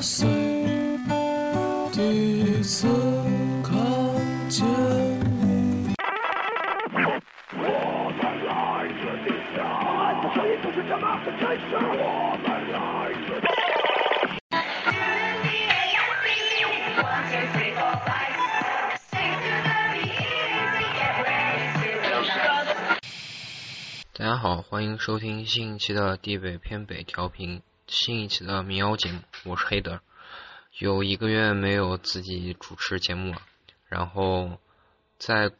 第一次看见你。我们来自地下，这声音就是这么的真实。我们来自。大家好，欢迎收听新一期的地北偏北调频，新一期的民谣节目，我是黑德。有一个月没有自己主持节目了，然后再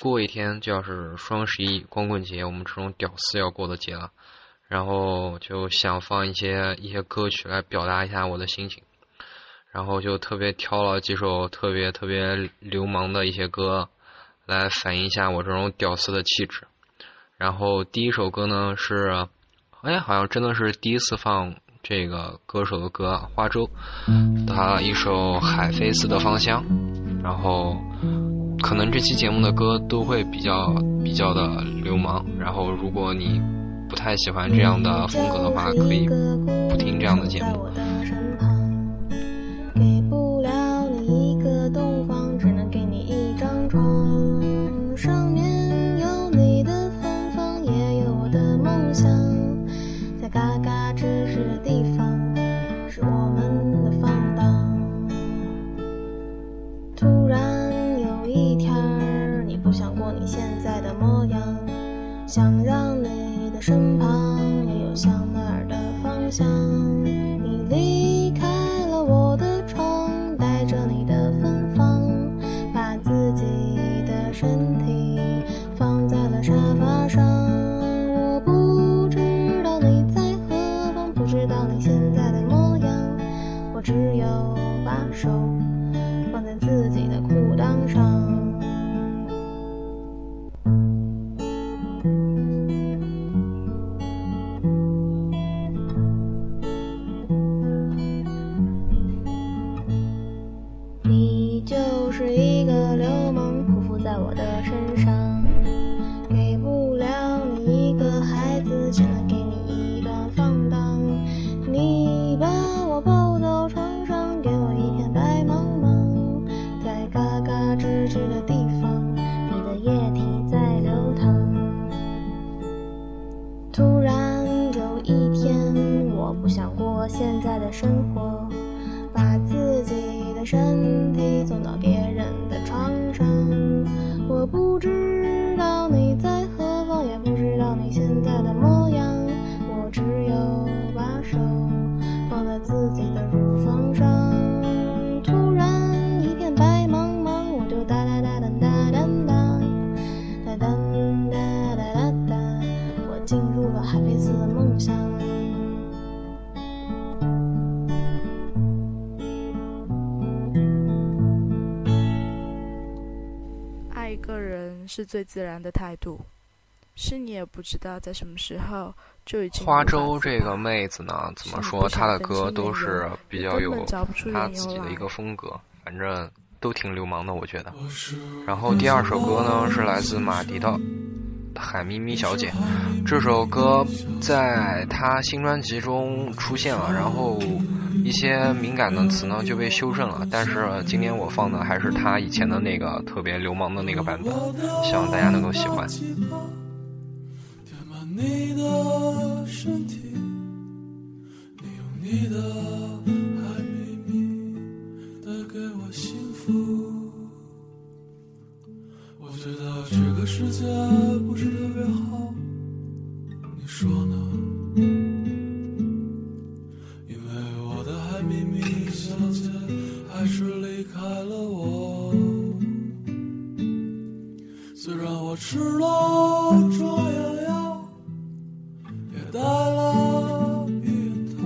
过一天就要是双十一光棍节，我们这种屌丝要过的节了，然后就想放一些一些歌曲来表达一下我的心情，然后就特别挑了几首特别特别流氓的一些歌，来反映一下我这种屌丝的气质。然后第一首歌呢是，哎，好像真的是第一次放这个歌手的歌，花粥，他一首《海飞丝的芳香》。然后，可能这期节目的歌都会比较比较的流氓。然后，如果你不太喜欢这样的风格的话，可以不听这样的节目。失去的地方，你的液体在流淌。突然有一天，我不想过现在的生活，把自己的身体送到别人的床上。我不知个人是最自然的态度，是你也不知道在什么时候就已经。花粥这个妹子呢，怎么说？她的歌都是比较有她自己的一个风格，反正都挺流氓的，我觉得。然后第二首歌呢，是来自马迪的《海咪咪小姐》。这首歌在她新专辑中出现了，然后一些敏感的词呢就被修正了。但是今天我放的还是他以前的那个特别流氓的那个版本，希望大家能够喜欢。你的身体，你用你的爱秘密带给我幸福。我觉得这个世界不是特别好，你说呢？吃了壮阳药。带了避孕套，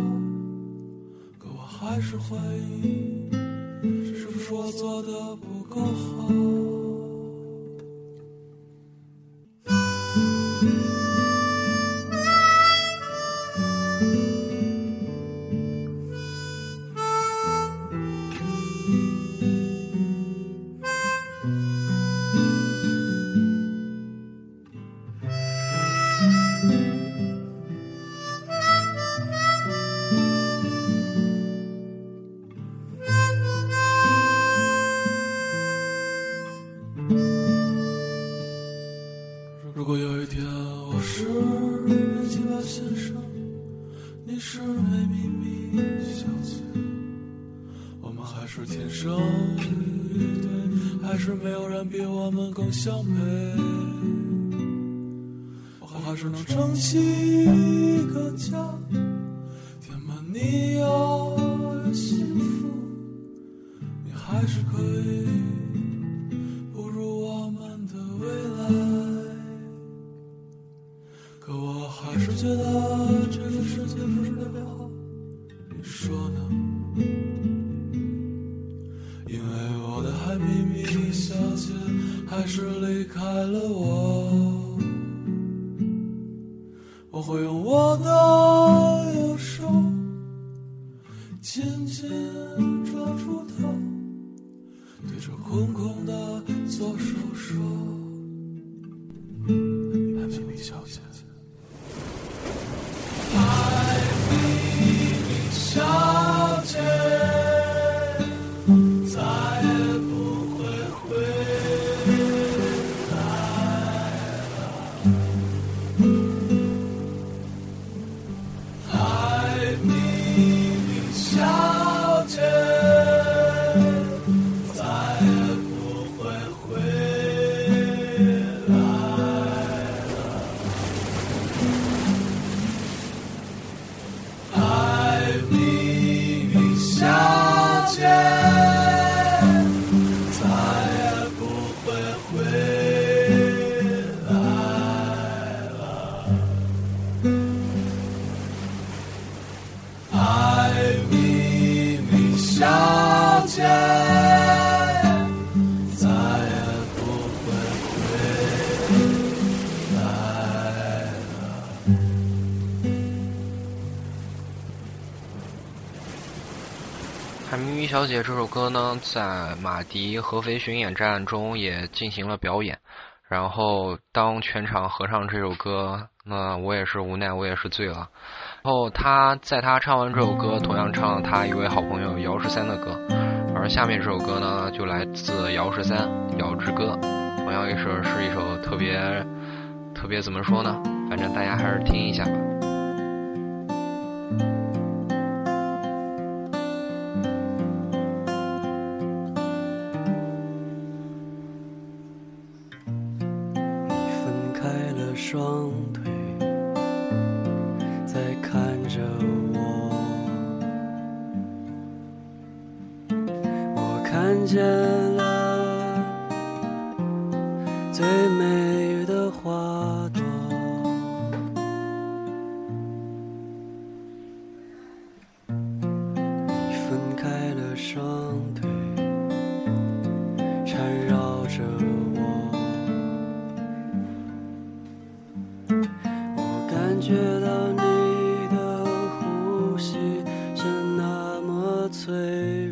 可我还是怀疑，是不是我做的不够好。你是梅咪咪小姐，我们还是天生一对，还是没有人比我们更相配。我还是能撑起一个家，填满你要的幸福，你还是可以我，我会用我的右手紧紧抓住它，对着空空的左手说：“海咪咪小姐》这首歌呢，在马迪合肥巡演站中也进行了表演。然后，当全场合唱这首歌，那我也是无奈，我也是醉了。然后他在他唱完这首歌，同样唱了他一位好朋友姚十三的歌。而下面这首歌呢，就来自姚十三《姚之歌》，同样也是是一首特别特别怎么说呢？反正大家还是听一下吧。双腿，在看着我。我看见么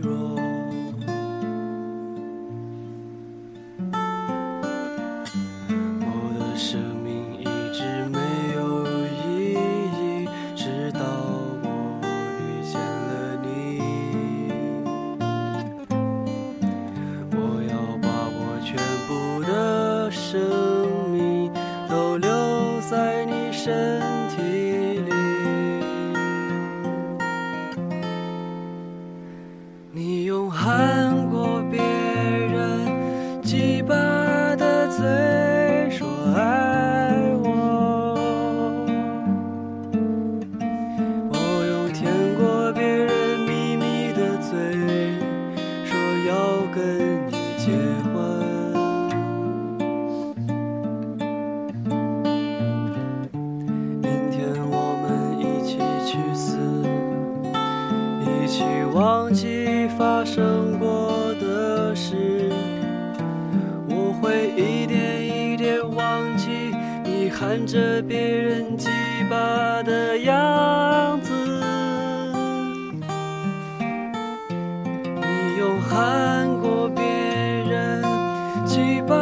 几百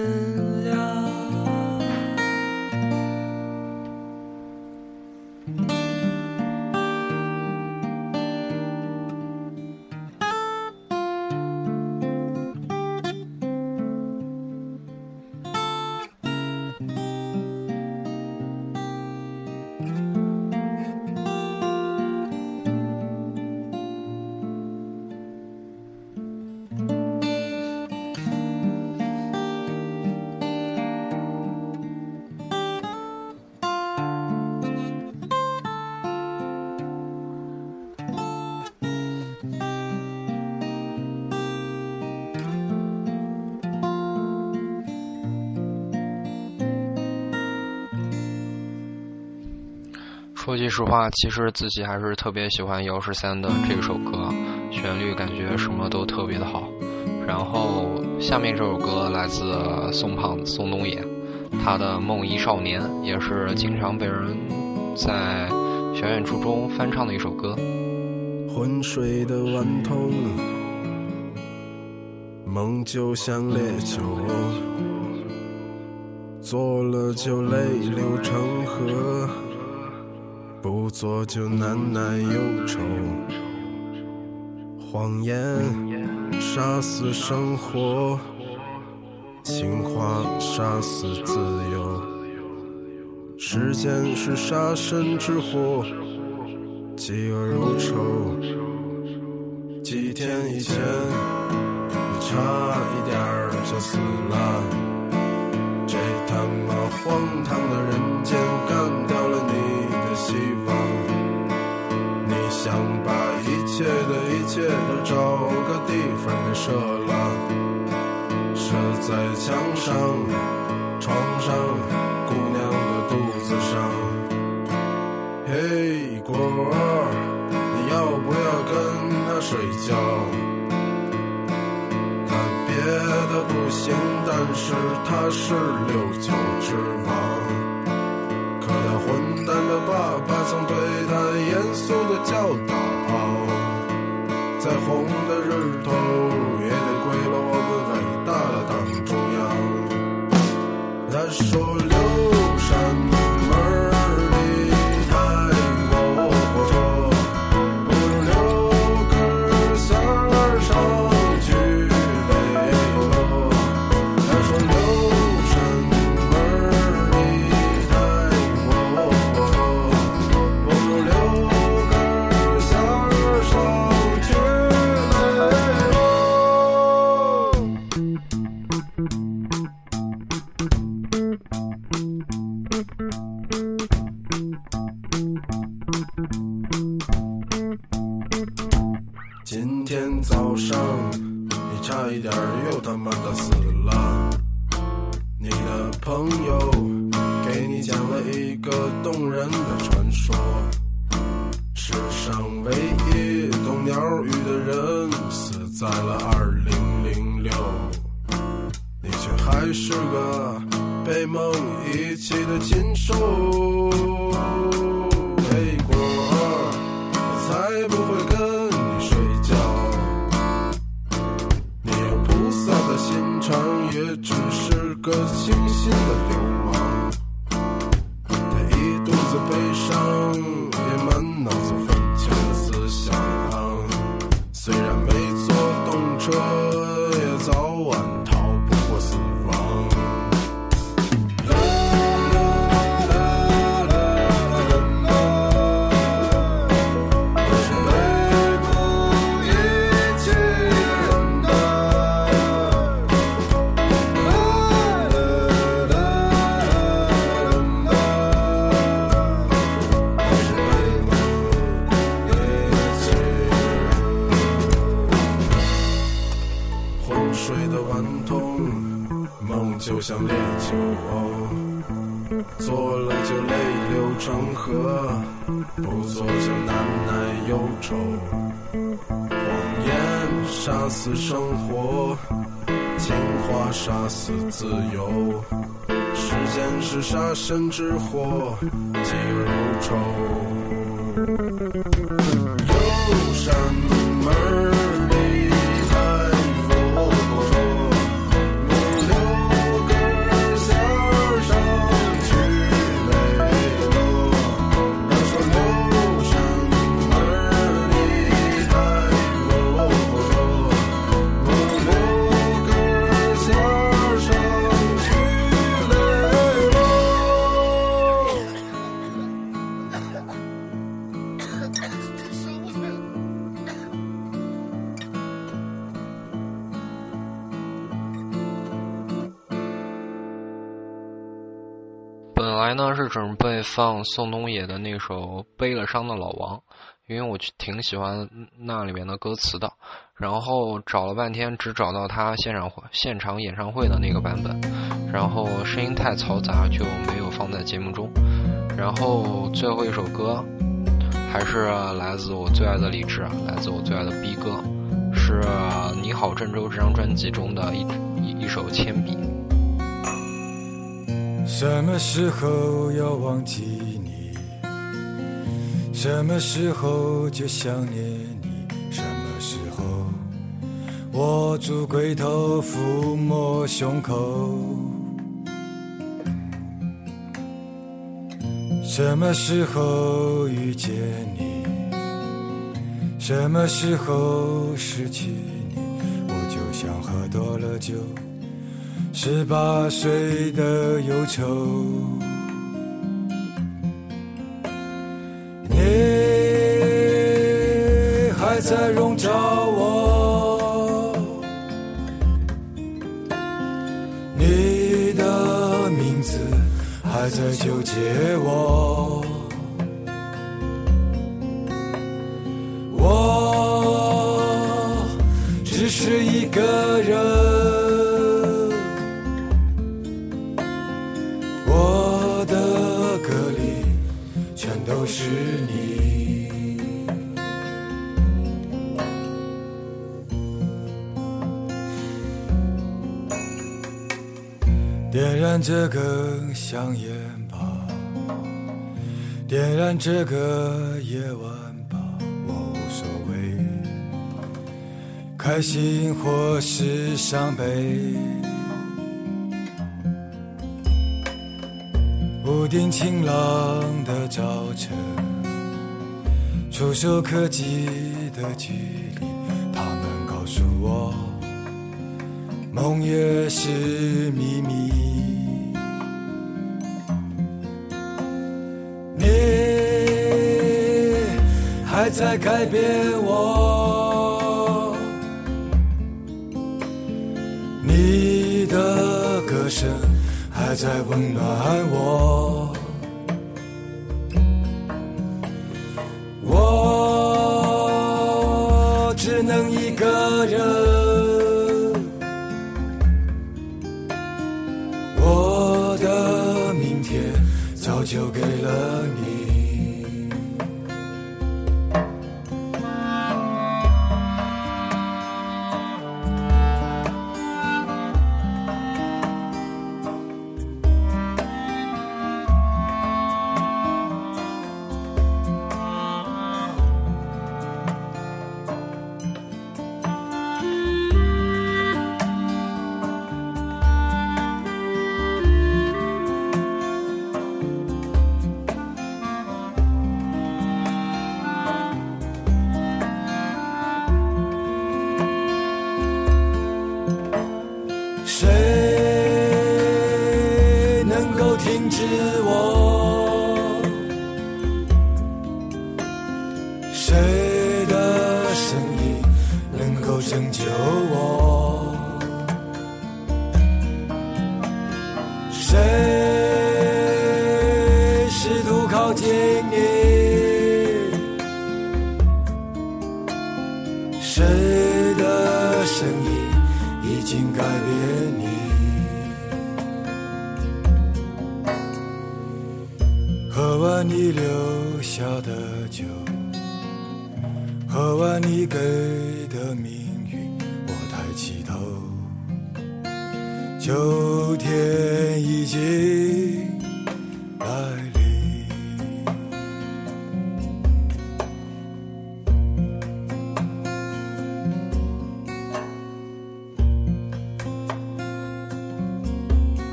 天亮。说句实话，其实自己还是特别喜欢姚十三的这首歌，旋律感觉什么都特别的好。然后下面这首歌来自宋胖子宋冬野，他的《梦遗少年》也是经常被人在小演出中翻唱的一首歌。昏睡的顽童，梦就像烈酒，做了就泪流成河。不做就难耐忧愁，谎言杀死生活，情话杀死自由。时间是杀身之祸，饥饿如仇。几天以前，你差一点就死了，这他妈荒唐的人间一切的一切都找个地方给射了，射在墙上、床上、姑娘的肚子上。嘿，果儿，你要不要跟他睡觉？他别的不行，但是他是六九之王。混蛋的爸爸曾对他严肃的教导，一个动人的传说。世上唯一懂鸟语的人死在了二零零六。你却还是个被梦遗弃的禽兽。我才不会跟你睡觉。你有菩萨的心肠也只是个清新的 one. 忧愁。谎言杀死生活情话杀死自由。时间是杀身之祸记如仇。准备放宋冬野的那首《背了伤的老王》，因为我挺喜欢那里面的歌词的。然后找了半天，只找到他现场现场演唱会的那个版本，然后声音太嘈杂，就没有放在节目中。然后最后一首歌，还是来自我最爱的李志，来自我最爱的 B 哥，是《你好郑州》这张专辑中的一一一首铅笔。什么时候要忘记你？什么时候就想念你？什么时候握住龟头抚摸胸口？什么时候遇见你？什么时候失去你？我就像喝多了酒。十八岁的忧愁，你还在笼罩我，你的名字还在纠结我，我只是一个是你，点燃这个香烟吧，点燃这个夜晚吧，我无所谓，开心或是伤悲。不定晴朗的早晨，触手可及的距离，他们告诉我，梦也是秘密。你还在改变我，你的歌声。还在温暖我，我你。谁的声音已经改变你？喝完你留下的酒喝完你给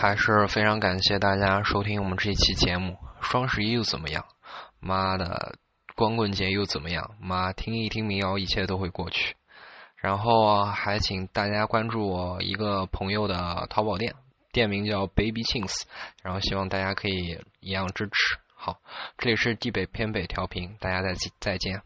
还是非常感谢大家收听我们这一期节目。双十一又怎么样？妈的，光棍节又怎么样？妈，听一听民谣，一切都会过去。然后还请大家关注我一个朋友的淘宝店，店名叫 Baby Chins。然后希望大家可以一样支持。好，这里是地北偏北调频，大家再再见。